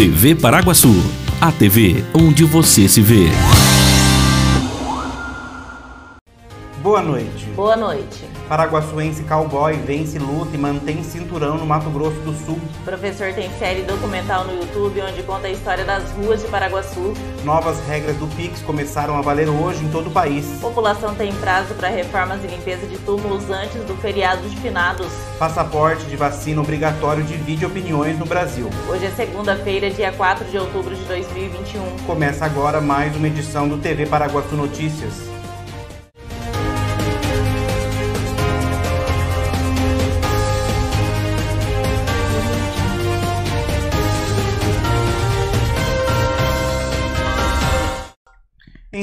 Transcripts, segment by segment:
TV Paraguaçu, a TV onde você se vê. Boa noite. Boa noite. Paraguaçuense cowboy vence luta e mantém cinturão no Mato Grosso do Sul. O professor tem série documental no YouTube onde conta a história das ruas de Paraguaçu. Novas regras do Pix começaram a valer hoje em todo o país. População tem prazo para reformas e limpeza de túmulos antes do feriado de finados. Passaporte de vacina obrigatório divide opiniões no Brasil. Hoje é segunda-feira, dia 4 de outubro de 2021. Começa agora mais uma edição do TV Paraguaçu Notícias.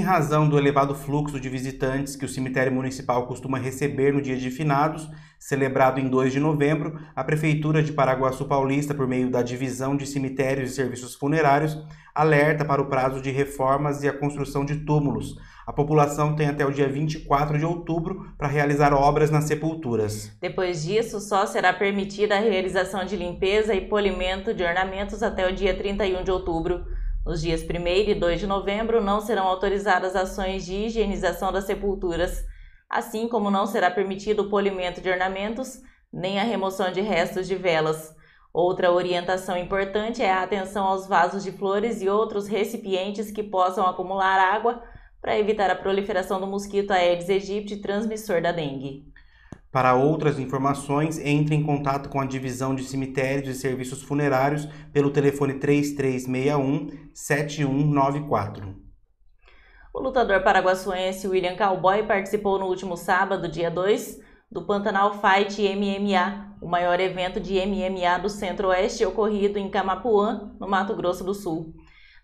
Razão do elevado fluxo de visitantes que o cemitério municipal costuma receber no dia de finados, celebrado em 2 de novembro, a Prefeitura de Paraguaçu Paulista, por meio da Divisão de Cemitérios e Serviços Funerários, alerta para o prazo de reformas e a construção de túmulos. A população tem até o dia 24 de outubro para realizar obras nas sepulturas. Depois disso, só será permitida a realização de limpeza e polimento de ornamentos até o dia 31 de outubro. Nos dias 1 e 2 de novembro não serão autorizadas ações de higienização das sepulturas, assim como não será permitido o polimento de ornamentos nem a remoção de restos de velas. Outra orientação importante é a atenção aos vasos de flores e outros recipientes que possam acumular água para evitar a proliferação do mosquito Aedes aegypti, transmissor da dengue. Para outras informações, entre em contato com a Divisão de Cemitérios e Serviços Funerários pelo telefone 3361 7194. O lutador paraguaçuense William Cowboy participou no último sábado, dia 2, do Pantanal Fight MMA, o maior evento de MMA do Centro-Oeste ocorrido em Camapuã, no Mato Grosso do Sul.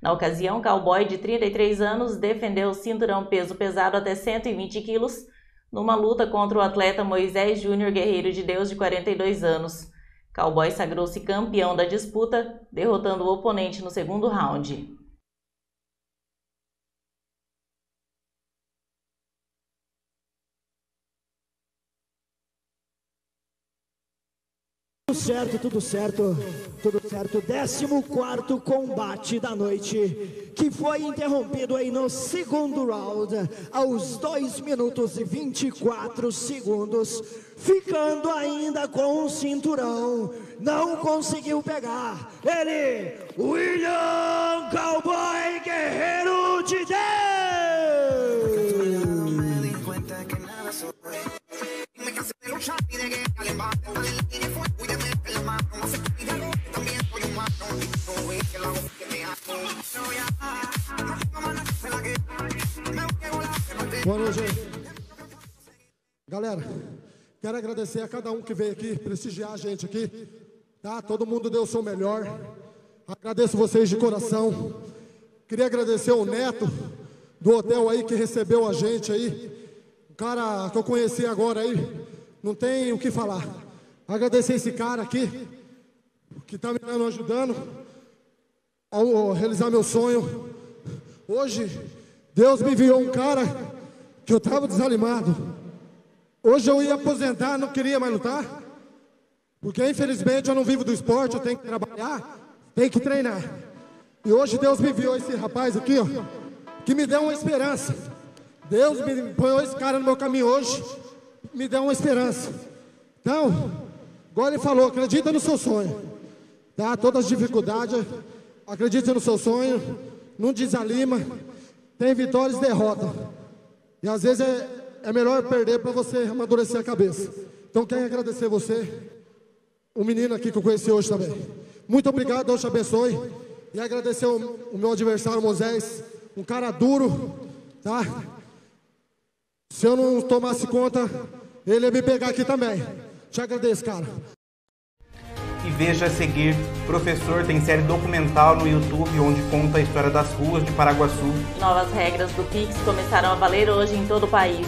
Na ocasião, Cowboy, de 33 anos, defendeu o cinturão peso pesado até 120 quilos numa luta contra o atleta Moisés Júnior Guerreiro de Deus, de 42 anos. Cowboy sagrou-se campeão da disputa, derrotando o oponente no segundo round. Tudo certo, tudo certo, tudo certo. 14 combate da noite, que foi interrompido aí no segundo round, aos 2 minutos e 24 segundos, ficando ainda com o cinturão. Não conseguiu pegar. Ele, William Cowboy Guerreiro de Boa noite. Galera, quero agradecer a cada um que veio aqui prestigiar a gente aqui. Tá? Todo mundo deu o seu melhor. Agradeço vocês de coração. Queria agradecer o Neto do hotel aí que recebeu a gente aí. Cara que eu conheci agora aí, não tem o que falar. Agradecer esse cara aqui, que está me dando, ajudando a realizar meu sonho. Hoje, Deus me enviou um cara que eu estava desanimado. Hoje eu ia aposentar, não queria mais lutar. Porque infelizmente eu não vivo do esporte, eu tenho que trabalhar, tenho que treinar. E hoje Deus me enviou esse rapaz aqui, ó, que me deu uma esperança. Deus me põe esse cara no meu caminho hoje, me deu uma esperança. Então, igual ele falou, acredita no seu sonho. Tá? Todas as dificuldades, acredita no seu sonho, não desanima. Tem vitórias e derrotas. E às vezes é, é melhor perder para você amadurecer a cabeça. Então, quero agradecer você, o menino aqui que eu conheci hoje também. Muito obrigado, Deus te abençoe. E agradecer o, o meu adversário Moisés, um cara duro, tá? Se eu não tomasse conta, ele ia me pegar aqui também. Te agradeço, cara. E veja a seguir, professor tem série documental no YouTube onde conta a história das ruas de Paraguaçu. Novas regras do Pix começaram a valer hoje em todo o país.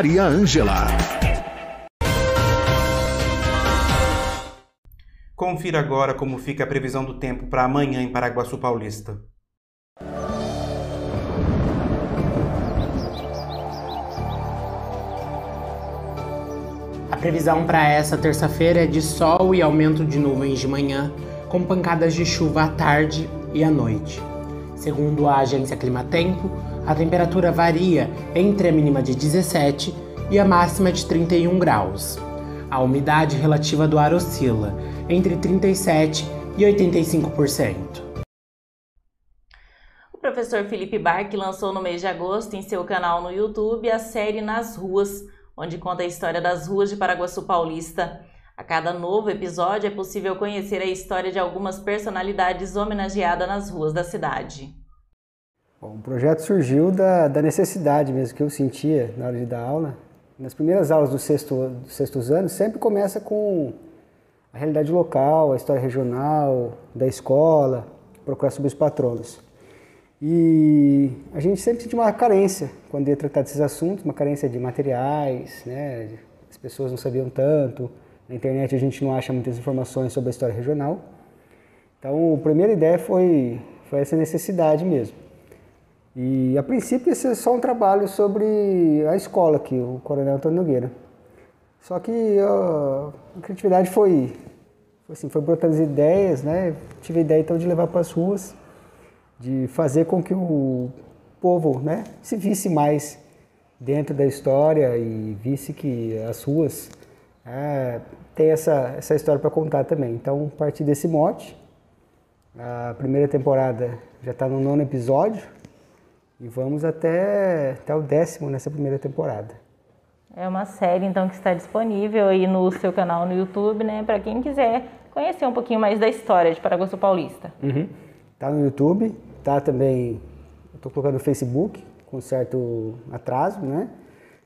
Maria Ângela. Confira agora como fica a previsão do tempo para amanhã em Paraguaçu Paulista. A previsão para essa terça-feira é de sol e aumento de nuvens de manhã, com pancadas de chuva à tarde e à noite. Segundo a agência Climatempo, a temperatura varia entre a mínima de 17 e a máxima de 31 graus. A umidade relativa do ar oscila entre 37 e 85%. O professor Felipe Barque lançou no mês de agosto em seu canal no YouTube a série Nas Ruas, onde conta a história das ruas de Paraguaçu Paulista. A cada novo episódio é possível conhecer a história de algumas personalidades homenageadas nas ruas da cidade. Bom, o projeto surgiu da, da, necessidade mesmo que eu sentia na hora de dar aula. Nas primeiras aulas do sexto, dos sextos anos, sempre começa com a realidade local, a história regional, da escola, procurar sobre os patronos. E a gente sempre tinha uma carência quando ia tratar desses assuntos, uma carência de materiais, né? as pessoas não sabiam tanto, na internet a gente não acha muitas informações sobre a história regional. Então, a primeira ideia foi, foi essa necessidade mesmo. E a princípio esse é só um trabalho sobre a escola aqui, o Coronel Antônio Nogueira. Só que uh, a criatividade foi, foi, assim, foi brotando as ideias, né? Tive a ideia então de levar para as ruas, de fazer com que o povo né, se visse mais dentro da história e visse que as ruas é, têm essa, essa história para contar também. Então, a partir desse mote, a primeira temporada já está no nono episódio, e vamos até, até o décimo nessa primeira temporada. É uma série então que está disponível aí no seu canal no YouTube, né? Para quem quiser conhecer um pouquinho mais da história de Paraguaçu Paulista. Uhum. Tá no YouTube, tá também. Estou colocando no Facebook com certo atraso, né?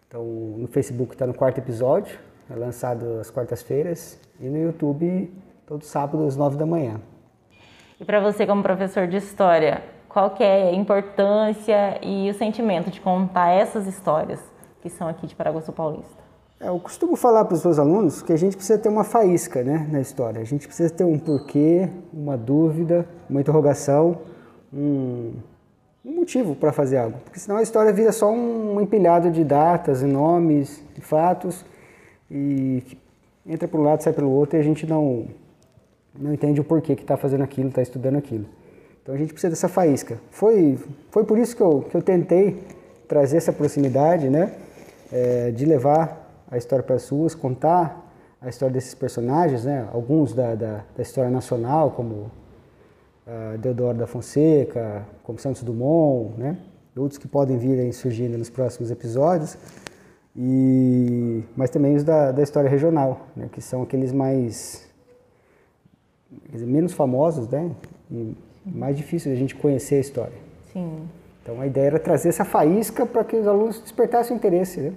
Então no Facebook está no quarto episódio, é lançado às quartas-feiras e no YouTube todo sábado às nove da manhã. E para você como professor de história, qual que é a importância e o sentimento de contar essas histórias que são aqui de Paraguaçu Paulista? É, eu costumo falar para os meus alunos que a gente precisa ter uma faísca né, na história. A gente precisa ter um porquê, uma dúvida, uma interrogação, um, um motivo para fazer algo. Porque senão a história vira só um empilhado de datas, e nomes, e fatos, e entra para um lado, sai pelo outro, e a gente não, não entende o porquê que está fazendo aquilo, está estudando aquilo. Então a gente precisa dessa faísca. Foi, foi por isso que eu, que eu tentei trazer essa proximidade, né? É, de levar a história para as ruas, contar a história desses personagens, né? Alguns da, da, da história nacional, como uh, Deodoro da Fonseca, como Santos Dumont, né? Outros que podem vir surgindo nos próximos episódios. E, mas também os da, da história regional, né? Que são aqueles mais dizer, menos famosos, né? E mais difícil a gente conhecer a história. Sim. Então a ideia era trazer essa faísca para que os alunos despertassem o interesse. Né?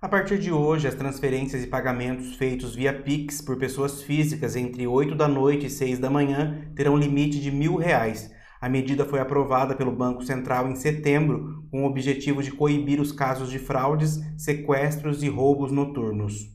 A partir de hoje, as transferências e pagamentos feitos via Pix por pessoas físicas entre 8 da noite e 6 da manhã terão limite de mil reais. A medida foi aprovada pelo Banco Central em setembro, com o objetivo de coibir os casos de fraudes, sequestros e roubos noturnos.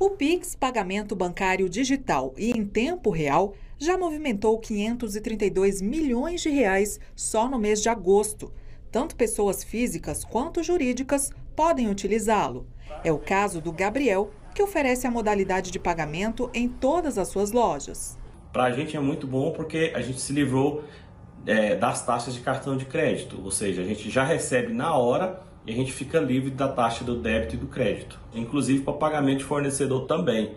O Pix, pagamento bancário digital e em tempo real, já movimentou 532 milhões de reais só no mês de agosto. Tanto pessoas físicas quanto jurídicas podem utilizá-lo. É o caso do Gabriel, que oferece a modalidade de pagamento em todas as suas lojas. Para a gente é muito bom porque a gente se livrou é, das taxas de cartão de crédito, ou seja, a gente já recebe na hora e a gente fica livre da taxa do débito e do crédito, inclusive para pagamento de fornecedor também.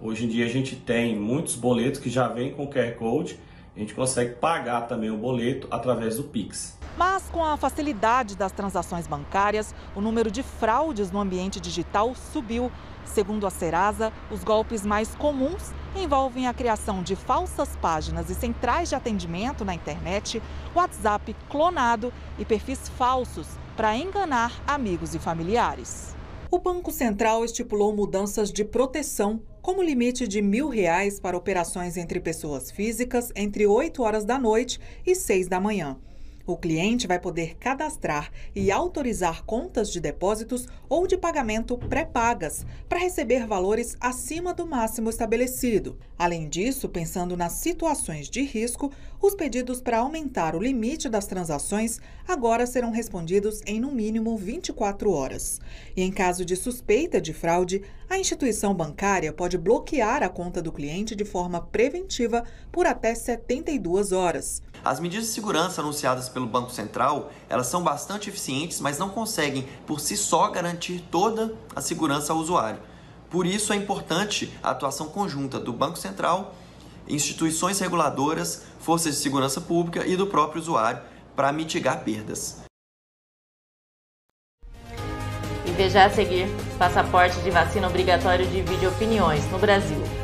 Hoje em dia a gente tem muitos boletos que já vêm com QR Code, a gente consegue pagar também o boleto através do Pix. Mas com a facilidade das transações bancárias, o número de fraudes no ambiente digital subiu. Segundo a Serasa, os golpes mais comuns envolvem a criação de falsas páginas e centrais de atendimento na internet, WhatsApp clonado e perfis falsos para enganar amigos e familiares. O Banco Central estipulou mudanças de proteção, como limite de mil reais para operações entre pessoas físicas entre 8 horas da noite e 6 da manhã. O cliente vai poder cadastrar e autorizar contas de depósitos ou de pagamento pré-pagas para receber valores acima do máximo estabelecido. Além disso, pensando nas situações de risco, os pedidos para aumentar o limite das transações agora serão respondidos em no mínimo 24 horas. E em caso de suspeita de fraude, a instituição bancária pode bloquear a conta do cliente de forma preventiva por até 72 horas. As medidas de segurança anunciadas pelo Banco Central, elas são bastante eficientes, mas não conseguem por si só garantir toda a segurança ao usuário. Por isso é importante a atuação conjunta do Banco Central, instituições reguladoras, forças de segurança pública e do próprio usuário para mitigar perdas. E veja a seguir: passaporte de vacina obrigatório divide opiniões no Brasil.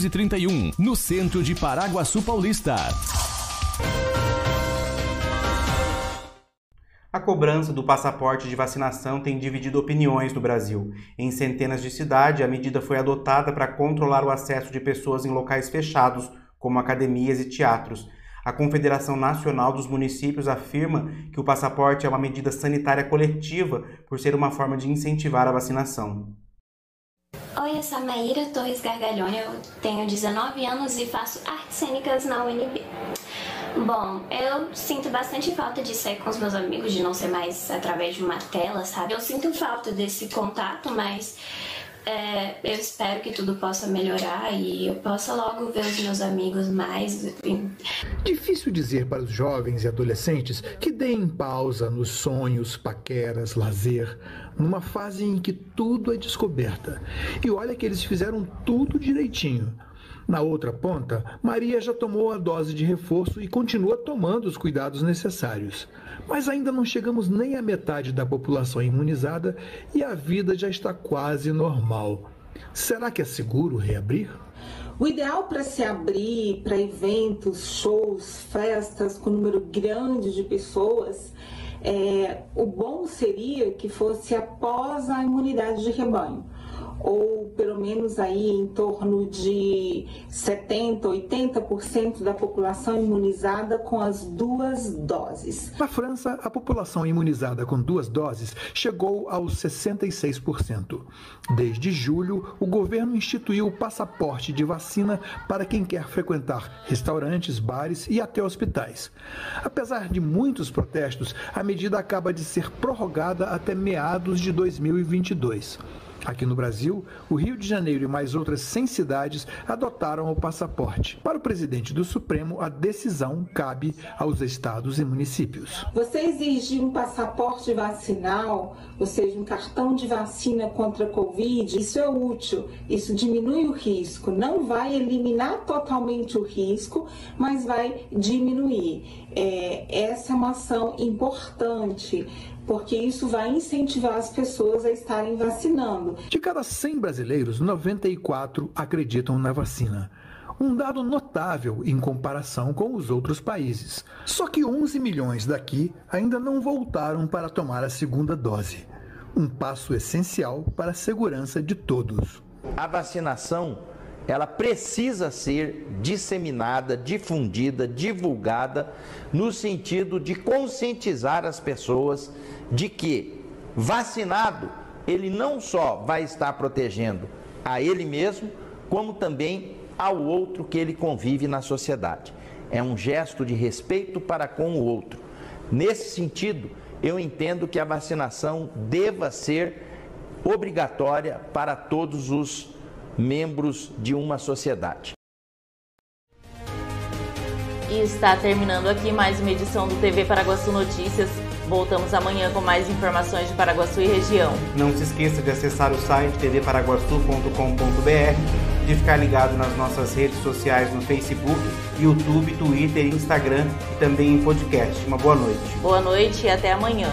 631, no centro de Paraguaçu Paulista. A cobrança do passaporte de vacinação tem dividido opiniões no Brasil. Em centenas de cidades, a medida foi adotada para controlar o acesso de pessoas em locais fechados, como academias e teatros. A Confederação Nacional dos Municípios afirma que o passaporte é uma medida sanitária coletiva por ser uma forma de incentivar a vacinação. Oi, eu sou a Maíra Torres Gargalhone, eu tenho 19 anos e faço artes cênicas na UNB. Bom, eu sinto bastante falta de sair com os meus amigos, de não ser mais através de uma tela, sabe? Eu sinto falta desse contato, mas é, eu espero que tudo possa melhorar e eu possa logo ver os meus amigos mais. Enfim. Difícil dizer para os jovens e adolescentes que deem pausa nos sonhos, paqueras, lazer, numa fase em que tudo é descoberta. E olha que eles fizeram tudo direitinho. Na outra ponta, Maria já tomou a dose de reforço e continua tomando os cuidados necessários. Mas ainda não chegamos nem à metade da população imunizada e a vida já está quase normal. Será que é seguro reabrir? O ideal para se abrir para eventos, shows, festas com número grande de pessoas, é, o bom seria que fosse após a imunidade de rebanho ou pelo menos aí em torno de 70, 80% da população imunizada com as duas doses. Na França, a população imunizada com duas doses chegou aos 66%. Desde julho, o governo instituiu o passaporte de vacina para quem quer frequentar restaurantes, bares e até hospitais. Apesar de muitos protestos, a medida acaba de ser prorrogada até meados de 2022. Aqui no Brasil, o Rio de Janeiro e mais outras 100 cidades adotaram o passaporte. Para o presidente do Supremo, a decisão cabe aos estados e municípios. Você exigir um passaporte vacinal, ou seja, um cartão de vacina contra a Covid, isso é útil, isso diminui o risco. Não vai eliminar totalmente o risco, mas vai diminuir. É, essa é uma ação importante porque isso vai incentivar as pessoas a estarem vacinando. De cada 100 brasileiros, 94 acreditam na vacina. Um dado notável em comparação com os outros países. Só que 11 milhões daqui ainda não voltaram para tomar a segunda dose. Um passo essencial para a segurança de todos. A vacinação ela precisa ser disseminada, difundida, divulgada, no sentido de conscientizar as pessoas de que vacinado ele não só vai estar protegendo a ele mesmo, como também ao outro que ele convive na sociedade. É um gesto de respeito para com o outro. Nesse sentido, eu entendo que a vacinação deva ser obrigatória para todos os membros de uma sociedade. E está terminando aqui mais uma edição do TV Paraguaçu Notícias. Voltamos amanhã com mais informações de Paraguaçu e região. Não se esqueça de acessar o site tvparaguaçu.com.br, de ficar ligado nas nossas redes sociais no Facebook, YouTube, Twitter, Instagram e também em podcast. Uma boa noite. Boa noite e até amanhã.